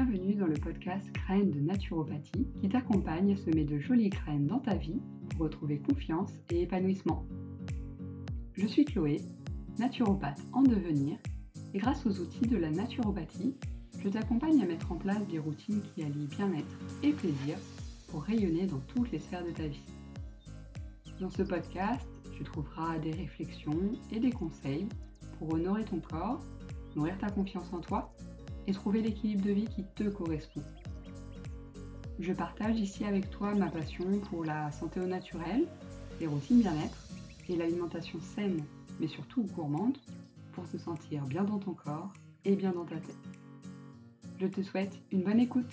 Bienvenue dans le podcast Graines de naturopathie qui t'accompagne à semer de jolies graines dans ta vie pour retrouver confiance et épanouissement. Je suis Chloé, naturopathe en devenir et grâce aux outils de la naturopathie, je t'accompagne à mettre en place des routines qui allient bien-être et plaisir pour rayonner dans toutes les sphères de ta vie. Dans ce podcast, tu trouveras des réflexions et des conseils pour honorer ton corps, nourrir ta confiance en toi et trouver l'équilibre de vie qui te correspond. Je partage ici avec toi ma passion pour la santé au naturel, les routines bien-être et l'alimentation saine, mais surtout gourmande, pour te sentir bien dans ton corps et bien dans ta tête. Je te souhaite une bonne écoute.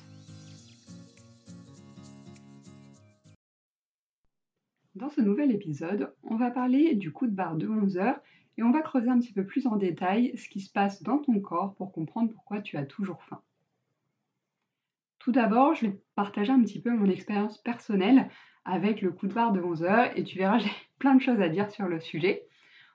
Dans ce nouvel épisode, on va parler du coup de barre de 11 heures et on va creuser un petit peu plus en détail ce qui se passe dans ton corps pour comprendre pourquoi tu as toujours faim. Tout d'abord, je vais partager un petit peu mon expérience personnelle avec le coup de barre de 11 heures et tu verras, j'ai plein de choses à dire sur le sujet.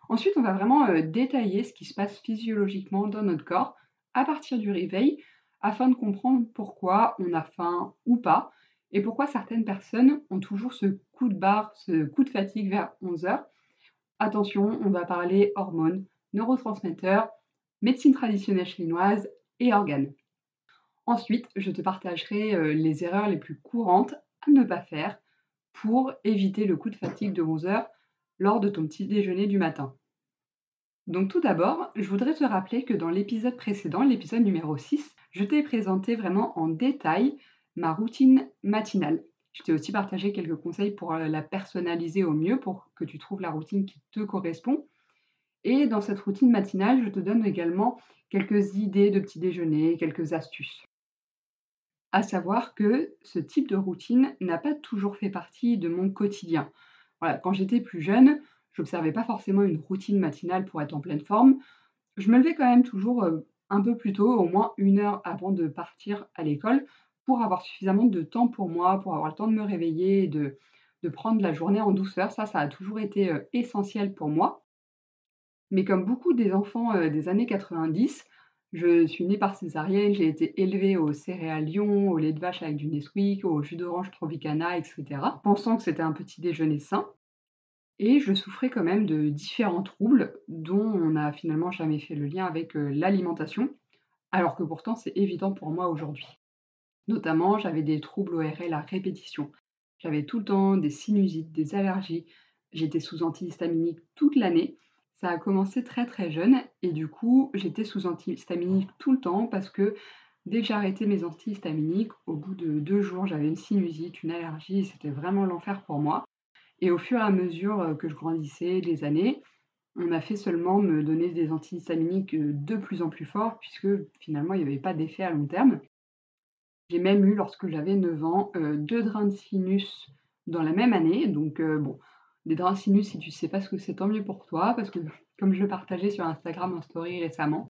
Ensuite, on va vraiment euh, détailler ce qui se passe physiologiquement dans notre corps à partir du réveil afin de comprendre pourquoi on a faim ou pas et pourquoi certaines personnes ont toujours ce coup de barre, ce coup de fatigue vers 11 heures Attention, on va parler hormones, neurotransmetteurs, médecine traditionnelle chinoise et organes. Ensuite, je te partagerai euh, les erreurs les plus courantes à ne pas faire pour éviter le coup de fatigue de 11 heures lors de ton petit déjeuner du matin. Donc tout d'abord, je voudrais te rappeler que dans l'épisode précédent, l'épisode numéro 6, je t'ai présenté vraiment en détail ma routine matinale. Je t'ai aussi partagé quelques conseils pour euh, la personnaliser au mieux, pour que tu trouves la routine qui te correspond. Et dans cette routine matinale, je te donne également quelques idées de petit déjeuner, quelques astuces. À savoir que ce type de routine n'a pas toujours fait partie de mon quotidien. Quand j'étais plus jeune, je n'observais pas forcément une routine matinale pour être en pleine forme. Je me levais quand même toujours euh, un peu plus tôt, au moins une heure avant de partir à l'école, pour avoir suffisamment de temps pour moi, pour avoir le temps de me réveiller de, prendre la journée en douceur. Ça, ça a toujours été euh, essentiel pour moi. Mais comme beaucoup des enfants euh, des années 90, je suis née par césarienne, j'ai été élevée au céréales au lait de vache avec du Nesquik, au jus d'orange Tropicana, etc., pensant que c'était un petit déjeuner sain. Et je souffrais quand même de différents troubles dont on n'a finalement jamais fait le lien avec euh, l'alimentation, alors que pourtant c'est évident pour moi aujourd'hui. Notamment, j'avais des troubles ORL à répétition. J'avais tout le temps des sinusites, des allergies. J'étais sous antihistaminique toute l'année. Ça a commencé très très jeune et du coup, j'étais sous antihistaminique tout le temps parce que dès que arrêté mes antihistaminiques, au bout de deux jours, j'avais une sinusite, une allergie c'était vraiment l'enfer pour moi. Et au fur et à mesure euh, que je grandissais des années, on a fait seulement me donner des antihistaminiques euh, de plus en plus forts puisque finalement il n'y avait pas d'effet à long terme. J'ai même eu, lorsque j'avais 9 ans, euh, deux drains de sinus dans la même année. Donc, euh, bon, des drains sinus, si tu sais pas ce que c'est, tant mieux pour toi, parce que comme je le partageais sur Instagram en story récemment,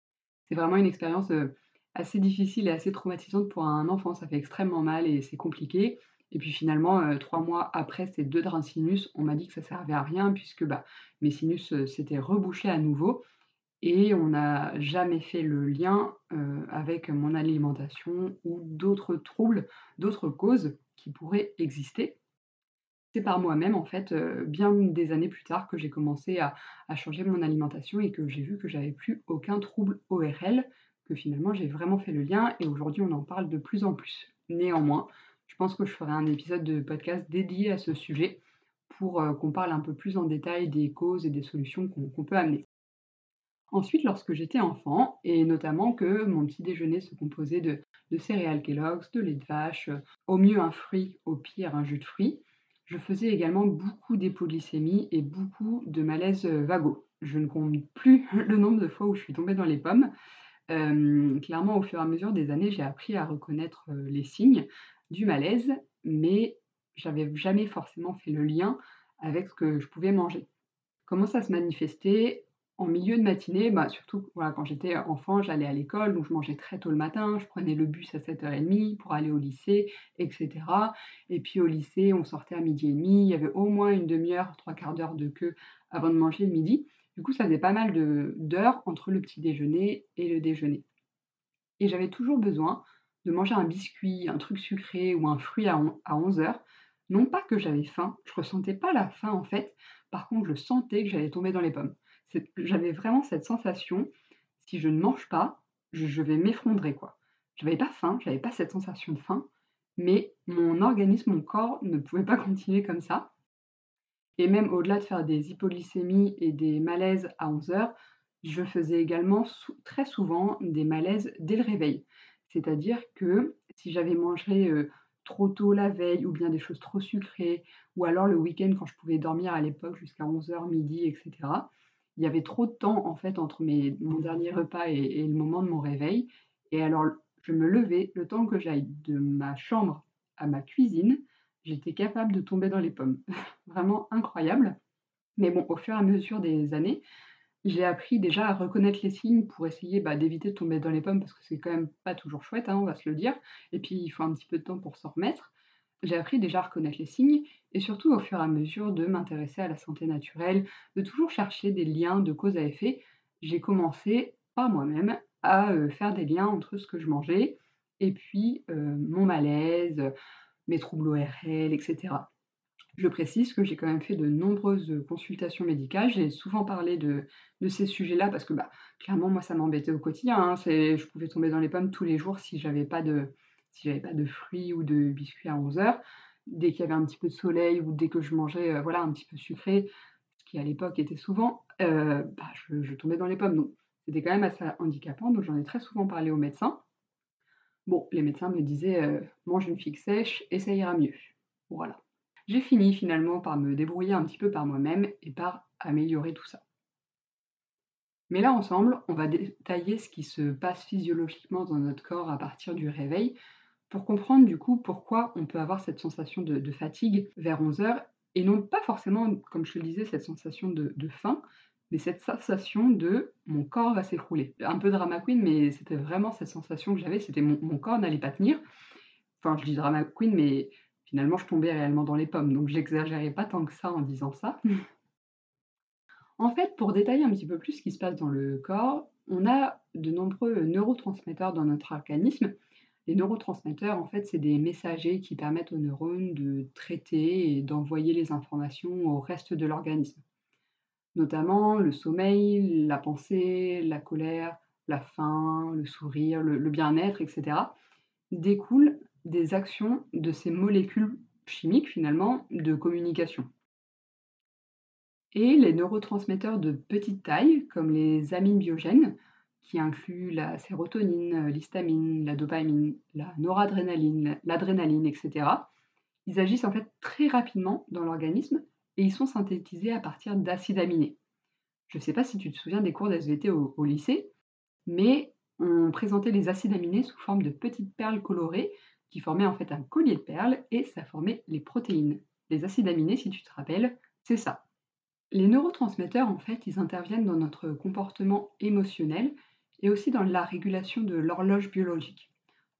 c'est vraiment une expérience euh, assez difficile et assez traumatisante pour un enfant. Ça fait extrêmement mal et c'est compliqué. Et puis finalement, trois mois après ces deux drains de sinus, on m'a dit que ça servait à rien puisque bah, mes sinus s'étaient rebouchés à nouveau et on n'a jamais fait le lien avec mon alimentation ou d'autres troubles, d'autres causes qui pourraient exister. C'est par moi-même, en fait, bien des années plus tard que j'ai commencé à, changer mon alimentation et que j'ai vu que j'avais plus aucun trouble ORL, que finalement j'ai vraiment fait le lien et aujourd'hui on en parle de plus en plus. Néanmoins, je pense que je ferai un épisode de podcast dédié à ce sujet pour qu'on parle un peu plus en détail des causes et des solutions qu'on peut amener. Ensuite, lorsque j'étais enfant, et notamment que mon petit déjeuner se composait de, céréales Kellogg's, de lait de vache, euh, au mieux un fruit, au pire un jus de fruits, je faisais également beaucoup d'hypoglycémie et beaucoup de malaise euh, vago. Je ne compte plus le nombre de fois où je suis tombée dans les pommes. Euh, clairement, au fur et à mesure des années, j'ai appris à reconnaître les signes du malaise, mais j'avais jamais forcément fait le lien avec ce que je pouvais manger. Comment ça se manifestait? En milieu de matinée, bah, surtout voilà, quand j'étais enfant, j'allais à l'école, donc je mangeais très tôt le matin, je prenais le bus à 7h30 pour aller au lycée, etc. Et puis au lycée, on sortait à midi et demi, il y avait au moins une demi-heure, trois quarts d'heure de queue avant de manger le midi. Du coup, ça faisait pas mal d'heures entre le petit déjeuner et le déjeuner. Et j'avais toujours besoin de manger un biscuit, un truc sucré ou un fruit à 11 heures, non pas que j'avais faim, je ressentais pas la faim en fait, par contre je sentais que j'allais tomber dans les pommes. J'avais vraiment cette sensation, si je ne mange pas, je, vais m'effondrer quoi. Je n'avais pas faim, je n'avais pas cette sensation de faim, mais mon organisme, mon corps ne pouvait pas continuer comme ça. Et même au-delà de faire des hypoglycémies et des malaises à 11 heures, je faisais également très souvent des malaises dès le réveil. C'est-à-dire que si j'avais mangé trop tôt la veille ou bien des choses trop sucrées, ou alors le week-end quand je pouvais dormir à l'époque jusqu'à 11h, midi, etc., il y avait trop de temps en fait entre mon dernier repas et, le moment de mon réveil. Et alors je me levais, le temps que j'aille de ma chambre à ma cuisine, j'étais capable de tomber dans les pommes. Vraiment incroyable. Mais bon, au fur et à mesure des années, j'ai appris déjà à reconnaître les signes pour essayer, bah, d'éviter de tomber dans les pommes parce que c'est quand même pas toujours chouette, hein, on va se le dire et puis il faut un petit peu de temps pour s'en remettre. J'ai appris déjà à reconnaître les signes et surtout au fur et à mesure de m'intéresser à la santé naturelle, de toujours chercher des liens de cause à effet. J'ai commencé par moi-même à, euh, faire des liens entre ce que je mangeais et puis, euh, mon malaise, mes troubles ORL etc. Je précise que j'ai quand même fait de nombreuses consultations médicales. J'ai souvent parlé de, ces sujets-là parce que bah, clairement, moi, ça m'embêtait au quotidien. Hein. je pouvais tomber dans les pommes tous les jours si j'avais pas de, si j'avais pas de fruits ou de biscuits à 11 heures. Dès qu'il y avait un petit peu de soleil ou dès que je mangeais euh, voilà, un petit peu sucré, ce qui à l'époque était souvent, euh, bah, je, tombais dans les pommes. Donc c'était quand même assez handicapant. Donc j'en ai très souvent parlé aux médecins. Bon, les médecins me disaient euh, mange une figue sèche et ça ira mieux. Voilà j'ai fini finalement par me débrouiller un petit peu par moi-même et par améliorer tout ça. Mais là ensemble, on va détailler ce qui se passe physiologiquement dans notre corps à partir du réveil pour comprendre du coup pourquoi on peut avoir cette sensation de, fatigue vers 11 heures et non pas forcément, comme je le disais, cette sensation de, faim, mais cette sensation de mon corps va s'écrouler. Un peu drama queen, mais c'était vraiment cette sensation que j'avais, c'était mon, mon corps n'allait pas tenir. Enfin, je dis drama queen, mais finalement, je tombais réellement dans les pommes. Donc, j'exagérais pas tant que ça en disant ça. en fait, pour détailler un petit peu plus ce qui se passe dans le corps, on a de nombreux neurotransmetteurs dans notre organisme. Les neurotransmetteurs, en fait, c'est des messagers qui permettent aux neurones de traiter et d'envoyer les informations au reste de l'organisme. Notamment le sommeil, la pensée, la colère, la faim, le sourire, le, bien-être, etc. découlent des actions de ces molécules chimiques finalement de communication. Et les neurotransmetteurs de petite taille, comme les amines biogènes, qui incluent la sérotonine, l'histamine, la dopamine, la noradrénaline, l'adrénaline, etc., ils agissent en fait très rapidement dans l'organisme et ils sont synthétisés à partir d'acides aminés. Je ne sais pas si tu te souviens des cours d'SVT au, au lycée, mais on présentait les acides aminés sous forme de petites perles colorées qui formait en fait un collier de perles et ça formait les protéines. Les acides aminés, si tu te rappelles, c'est ça. Les neurotransmetteurs, en fait, ils interviennent dans notre comportement émotionnel et aussi dans la régulation de l'horloge biologique.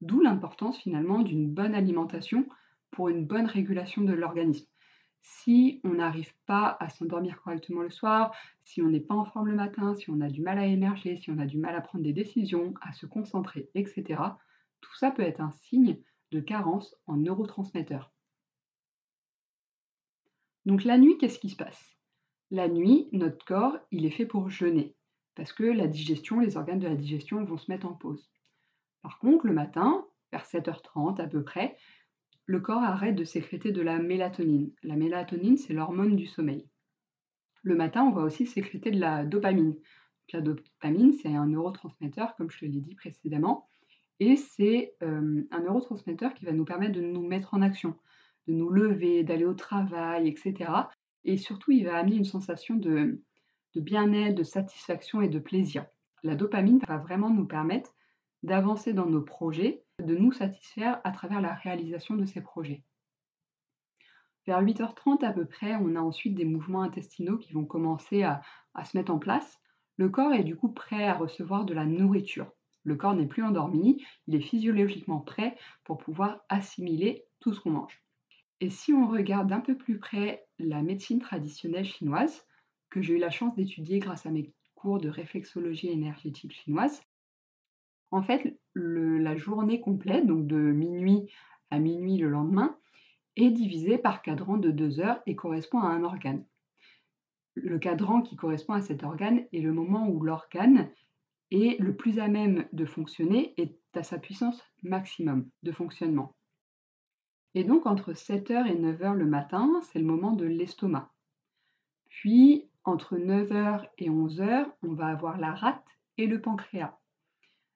D'où l'importance finalement d'une bonne alimentation pour une bonne régulation de l'organisme. Si on n'arrive pas à s'endormir correctement le soir, si on n'est pas en forme le matin, si on a du mal à émerger, si on a du mal à prendre des décisions, à se concentrer, etc., tout ça peut être un signe de carence en neurotransmetteurs. Donc la nuit, qu'est-ce qui se passe? La nuit, notre corps, il est fait pour jeûner, parce que la digestion, les organes de la digestion vont se mettre en pause. Par contre, le matin, vers 7h30 à peu près, le corps arrête de sécréter de la mélatonine. La mélatonine, c'est l'hormone du sommeil. Le matin, on va aussi sécréter de la dopamine. La dopamine, c'est un neurotransmetteur, comme je te l'ai dit précédemment, et c'est un neurotransmetteur qui va nous permettre de nous mettre en action, de nous lever, d'aller au travail, etc. Et surtout, il va amener une sensation de, de bien-être, de satisfaction et de plaisir. La dopamine va vraiment nous permettre d'avancer dans nos projets, de nous satisfaire à travers la réalisation de ces projets. Vers 8h30 à peu près, on a ensuite des mouvements intestinaux qui vont commencer à, se mettre en place. Le corps est du coup prêt à recevoir de la nourriture. Le corps n'est plus endormi, il est physiologiquement prêt pour pouvoir assimiler tout ce qu'on mange. Et si on regarde d'un peu plus près la médecine traditionnelle chinoise, que j'ai eu la chance d'étudier grâce à mes cours de réflexologie énergétique chinoise, En fait, la journée complète, donc de minuit à minuit le lendemain, est divisée par cadran de 2 heures et correspond à un organe. Le cadran qui correspond à cet organe est le moment où l'organe est le plus à même de fonctionner, est à sa puissance maximum de fonctionnement. Et donc entre 7 heures et 9 heures le matin, c'est le moment de l'estomac. Puis entre 9 heures et 11 heures, on va avoir la rate et le pancréas.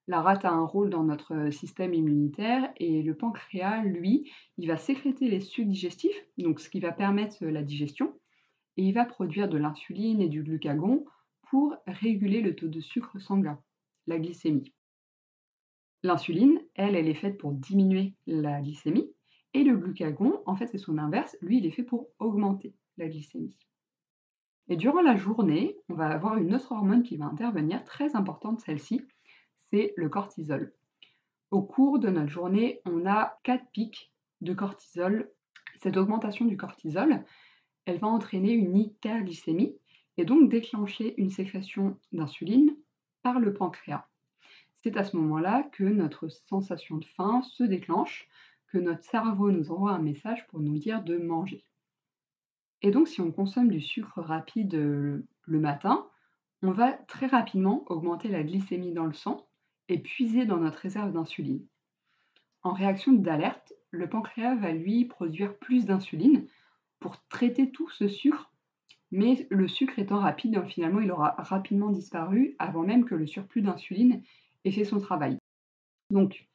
La rate a un rôle dans notre système immunitaire et le pancréas, lui, il va sécréter les sucs digestifs, donc ce qui va permettre la digestion, et il va produire de l'insuline et du glucagon pour réguler le taux de sucre sanguin, la glycémie. L'insuline, elle, elle est faite pour diminuer la glycémie, et le glucagon, en fait, c'est son inverse, lui, il est fait pour augmenter la glycémie. Et durant la journée, on va avoir une autre hormone qui va intervenir, très importante celle-ci, c'est le cortisol. Au cours de notre journée, on a quatre pics de cortisol. Cette augmentation du cortisol, elle va entraîner une hyperglycémie et donc déclencher une sécrétion d'insuline par le pancréas. C'est à ce moment-là que notre sensation de faim se déclenche, que notre cerveau nous envoie un message pour nous dire de manger. Et donc, si on consomme du sucre rapide euh, le matin, on va très rapidement augmenter la glycémie dans le sang et puiser dans notre réserve d'insuline. En réaction d'alerte, le pancréas va lui produire plus d'insuline pour traiter tout ce sucre, mais le sucre étant rapide, hein, finalement, il aura rapidement disparu avant même que le surplus d'insuline ait fait son travail. Donc,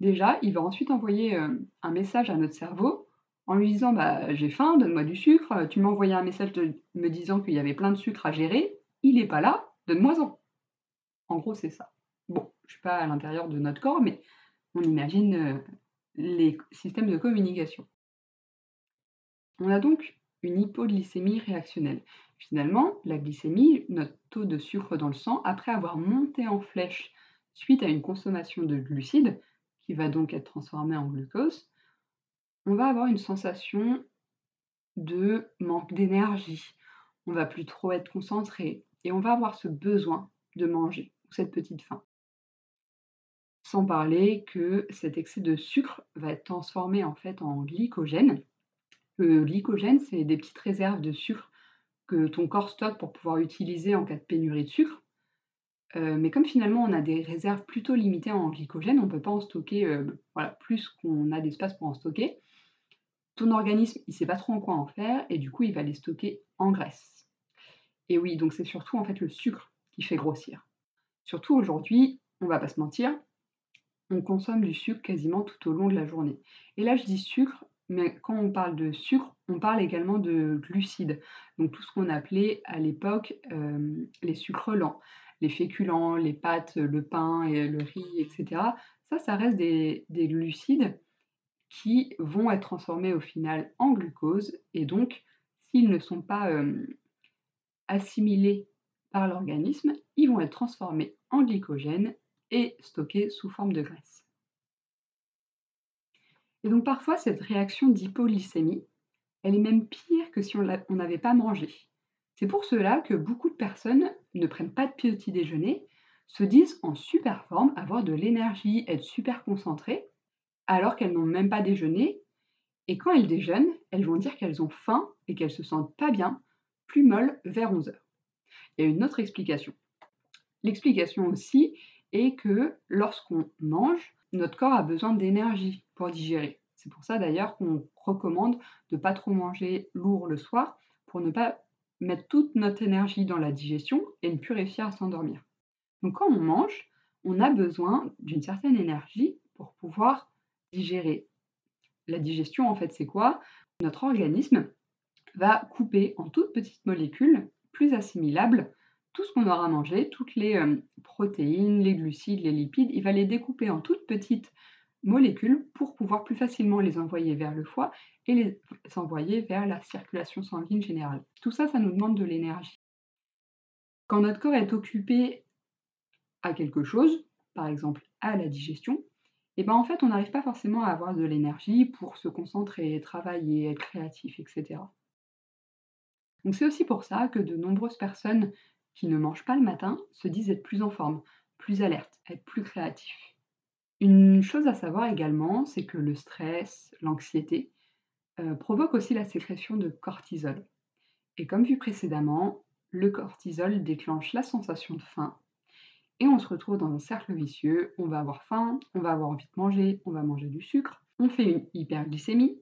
déjà, il va ensuite envoyer euh, un message à notre cerveau en lui disant bah, J'ai faim, donne-moi du sucre. Tu m'as envoyé un message me disant qu'il y avait plein de sucre à gérer. Il n'est pas là, donne-moi-en. En gros, c'est ça. Bon, je ne suis pas à l'intérieur de notre corps, mais on imagine euh, les systèmes de communication. On a donc une hypoglycémie réactionnelle. Finalement, la glycémie, notre taux de sucre dans le sang, après avoir monté en flèche suite à une consommation de glucides, qui va donc être transformé en glucose, on va avoir une sensation de manque d'énergie. On va plus trop être concentré et on va avoir ce besoin de manger cette petite faim. Sans parler que cet excès de sucre va être transformé en fait en glycogène. Le glycogène, c'est des petites réserves de sucre que ton corps stocke pour pouvoir utiliser en cas de pénurie de sucre. Euh, mais comme finalement on a des réserves plutôt limitées en glycogène, on ne peut pas en stocker euh, plus qu'on a d'espace pour en stocker ton organisme, il sait pas trop en quoi en faire et du coup, il va les stocker en graisse. Et oui, donc c'est surtout en fait le sucre qui fait grossir. Surtout aujourd'hui, on va pas se mentir, on consomme du sucre quasiment tout au long de la journée. Et là, je dis sucre, mais quand on parle de sucre, on parle également de glucides. Donc tout ce qu'on appelait à l'époque euh, les sucres lents, les féculents, les pâtes, le pain et le riz, etc. Ça, ça reste des glucides qui vont être transformés au final en glucose et donc s'ils ne sont pas assimilés par l'organisme, ils vont être transformés en glycogène et stockés sous forme de graisse. Et donc parfois cette réaction d'hypoglycémie, elle est même pire que si on n'avait pas mangé. C'est pour cela que beaucoup de personnes ne prennent pas de petit déjeuner, se disent en super forme, avoir de l'énergie, être super concentrées, alors qu'elles n'ont même pas déjeuné. Et quand elles déjeunent, elles vont dire qu'elles ont faim et qu'elles se sentent pas bien, plus molles vers 11 heures. Il y a une autre explication. L'explication aussi est que lorsqu'on mange, notre corps a besoin d'énergie pour digérer. C'est pour ça d'ailleurs qu'on recommande de ne pas trop manger lourd le soir pour ne pas mettre toute notre énergie dans la digestion et ne plus réussir à s'endormir. Donc quand on mange, on a besoin d'une certaine énergie pour pouvoir digérer. La digestion, en fait, c'est quoi? Notre organisme va couper en toutes petites molécules plus assimilables tout ce qu'on aura mangé, toutes les euh, protéines, les glucides, les lipides, il va les découper en toutes petites molécules pour pouvoir plus facilement les envoyer vers le foie et les envoyer vers la circulation sanguine générale. Tout ça, ça nous demande de l'énergie. Quand notre corps est occupé à quelque chose, par exemple à la digestion, et ben en fait, on n'arrive pas forcément à avoir de l'énergie pour se concentrer, travailler, être créatif, etc. Donc c'est aussi pour ça que de nombreuses personnes qui ne mangent pas le matin se disent être plus en forme, plus alertes, être plus créatifs. Une chose à savoir également, c'est que le stress, l'anxiété, heu, provoquent aussi la sécrétion de cortisol et comme vu précédemment, le cortisol déclenche la sensation de faim et on se retrouve dans un cercle vicieux. On va avoir faim, on va avoir envie de manger, on va manger du sucre, on fait une hyperglycémie,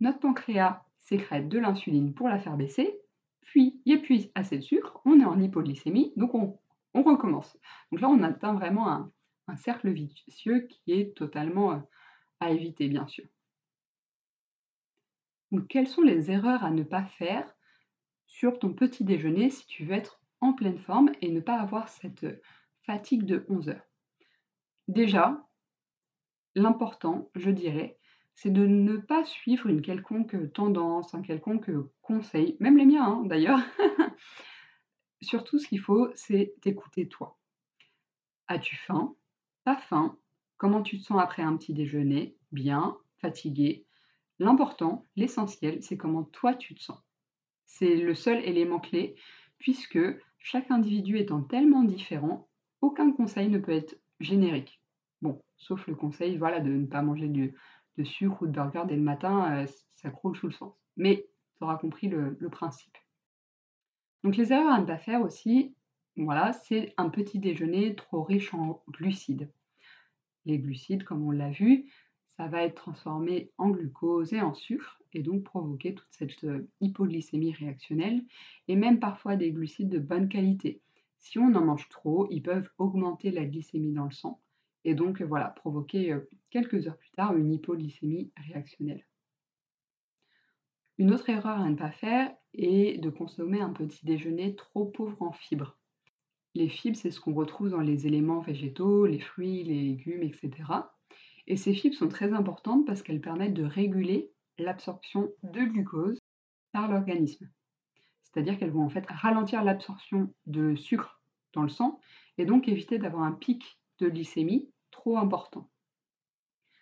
notre pancréas sécrète de l'insuline pour la faire baisser, puis il plus assez de sucre, on est en hypoglycémie, donc on, on recommence. Donc là, on atteint vraiment un, un cercle vicieux qui est totalement euh, à éviter, bien sûr. Donc, quelles sont les erreurs à ne pas faire sur ton petit déjeuner si tu veux être en pleine forme et ne pas avoir cette euh, fatigue de 11 heures Déjà, l'important, je dirais, c'est de ne pas suivre une quelconque tendance, un quelconque conseil, même les miens hein, d'ailleurs. Surtout, ce qu'il faut, c'est t'écouter toi. As-tu faim? Pas faim Comment tu te sens après un petit déjeuner? Bien Fatigué L'important, l'essentiel, c'est comment toi tu te sens. C'est le seul élément clé, puisque chaque individu étant tellement différent, aucun conseil ne peut être générique. Bon, sauf le conseil voilà, de ne pas manger de, sucre ou de burger dès le matin, euh, ça croule sous le sens. Mais tu auras compris le, le principe. Donc les erreurs à ne pas faire aussi, voilà, c'est un petit déjeuner trop riche en glucides. Les glucides, comme on l'a vu, ça va être transformé en glucose et en sucre et donc provoquer toute cette euh, hypoglycémie réactionnelle et même parfois des glucides de bonne qualité. Si on en mange trop, ils peuvent augmenter la glycémie dans le sang et donc voilà, provoquer euh, quelques heures plus tard une hypoglycémie réactionnelle. Une autre erreur à ne pas faire est de consommer un petit déjeuner trop pauvre en fibres. Les fibres, c'est ce qu'on retrouve dans les éléments végétaux, les fruits, les légumes, etc. Et ces fibres sont très importantes parce qu'elles permettent de réguler l'absorption de glucose par l'organisme. C'est-à-dire qu'elles vont en fait ralentir l'absorption de sucre dans le sang et donc éviter d'avoir un pic de glycémie trop important.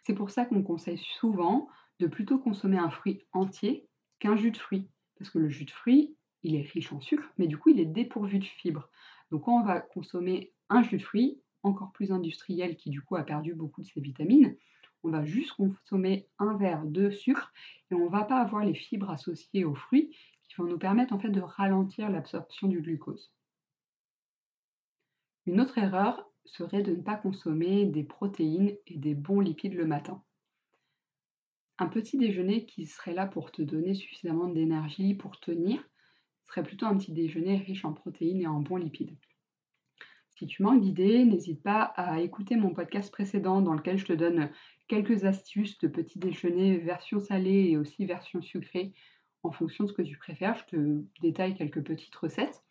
C'est pour ça qu'on conseille souvent de plutôt consommer un fruit entier qu'un jus de fruit. Parce que le jus de fruit, il est riche en sucre, mais du coup, il est dépourvu de fibres. Donc quand on va consommer un jus de fruit, encore plus industriel, qui du coup a perdu beaucoup de ses vitamines, on va juste consommer un verre de sucre et on ne va pas avoir les fibres associées aux fruits qui vont nous permettre en fait de ralentir l'absorption du glucose. Une autre erreur serait de ne pas consommer des protéines et des bons lipides le matin. Un petit déjeuner qui serait là pour te donner suffisamment d'énergie pour tenir serait plutôt un petit déjeuner riche en protéines et en bons lipides. Si tu manques d'idées, n'hésite pas à écouter mon podcast précédent dans lequel je te donne quelques astuces de petit déjeuner version salée et aussi version sucrée en fonction de ce que tu préfères. Je te détaille quelques petites recettes.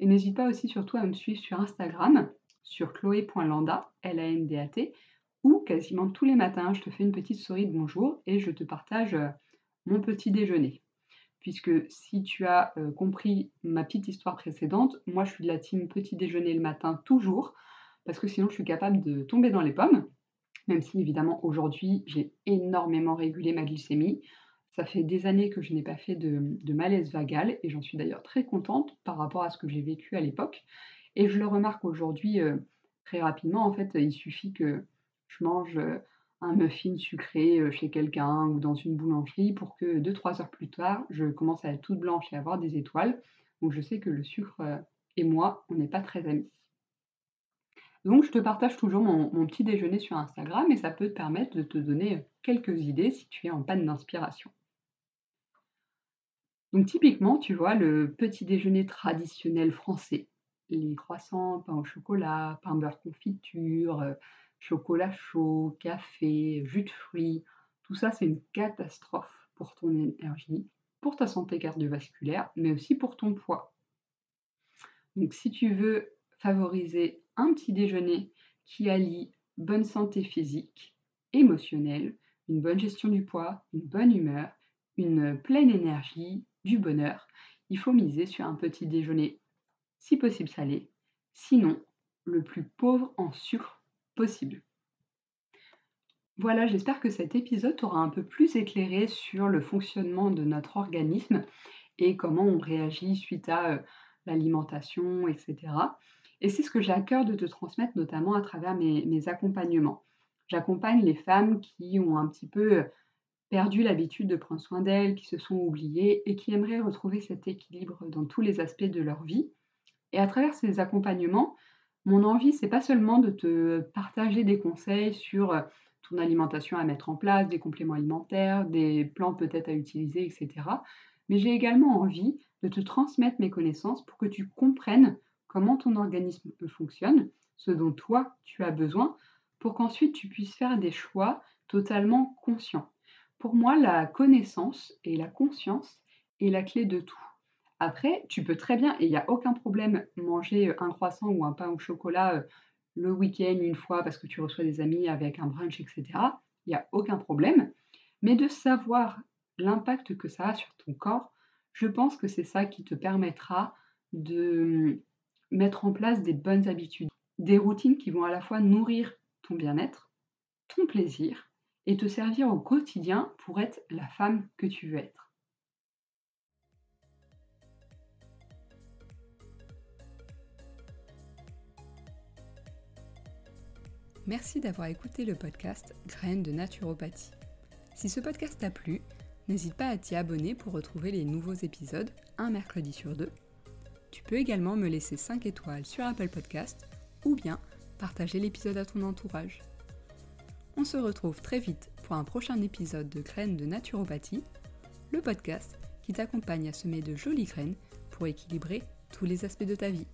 Et n'hésite pas aussi surtout à me suivre sur Instagram sur chloé.landa, L-A-N-D-A-T, où quasiment tous les matins, je te fais une petite souris de bonjour et je te partage euh, mon petit déjeuner. Puisque si tu as euh, compris ma petite histoire précédente, moi je suis de la team petit déjeuner le matin toujours, parce que sinon je suis capable de tomber dans les pommes, même si évidemment aujourd'hui j'ai énormément régulé ma glycémie. Ça fait des années que je n'ai pas fait de malaise vagal et j'en suis d'ailleurs très contente par rapport à ce que j'ai vécu à l'époque. Et je le remarque aujourd'hui euh, très rapidement. En fait, il suffit que je mange euh, un muffin sucré euh, chez quelqu'un ou dans une boulangerie pour que 2-3 heures plus tard, je commence à être toute blanche et avoir des étoiles. Donc je sais que le sucre et moi, on n'est pas très amis. Donc je te partage toujours mon, mon, petit déjeuner sur Instagram et ça peut te permettre de te donner quelques idées si tu es en panne d'inspiration. Donc typiquement, tu vois, le petit déjeuner traditionnel français, les croissants, pain au chocolat, pain beurre confiture, euh, chocolat chaud, café, jus de fruits, tout ça c'est une catastrophe pour ton énergie, pour ta santé cardiovasculaire, mais aussi pour ton poids. Donc si tu veux favoriser un petit déjeuner qui allie bonne santé physique, émotionnelle, une bonne gestion du poids, une bonne humeur, une pleine énergie, du bonheur, il faut miser sur un petit déjeuner si possible salé, sinon le plus pauvre en sucre possible. Voilà, j'espère que cet épisode t'aura un peu plus éclairé sur le fonctionnement de notre organisme et comment on réagit suite à euh, l'alimentation, etc. Et c'est ce que j'ai à cœur de te transmettre, notamment à travers mes, mes accompagnements. J'accompagne les femmes qui ont un petit peu perdu l'habitude de prendre soin d'elles, qui se sont oubliées et qui aimeraient retrouver cet équilibre dans tous les aspects de leur vie. Et à travers ces accompagnements, mon envie, c'est pas seulement de te partager des conseils sur euh, ton alimentation à mettre en place, des compléments alimentaires, des plantes peut-être à utiliser, etc. Mais j'ai également envie de te transmettre mes connaissances pour que tu comprennes comment ton organisme fonctionne, ce dont toi tu as besoin, pour qu'ensuite tu puisses faire des choix totalement conscients. Pour moi, la connaissance et la conscience est la clé de tout. Après, tu peux très bien, et il n'y a aucun problème, manger un croissant ou un pain au chocolat le week-end une fois parce que tu reçois des amis avec un brunch, etc. Il n'y a aucun problème. Mais de savoir l'impact que ça a sur ton corps, je pense que c'est ça qui te permettra de mettre en place des bonnes habitudes, des routines qui vont à la fois nourrir ton bien-être, ton plaisir et te servir au quotidien pour être la femme que tu veux être. Merci d'avoir écouté le podcast Graines de naturopathie. Si ce podcast t'a plu, n'hésite pas à t'y abonner pour retrouver les nouveaux épisodes un mercredi sur deux. Tu peux également me laisser 5 étoiles sur Apple Podcast ou bien partager l'épisode à ton entourage. On se retrouve très vite pour un prochain épisode de Graines de naturopathie, le podcast qui t'accompagne à semer de jolies graines pour équilibrer tous les aspects de ta vie.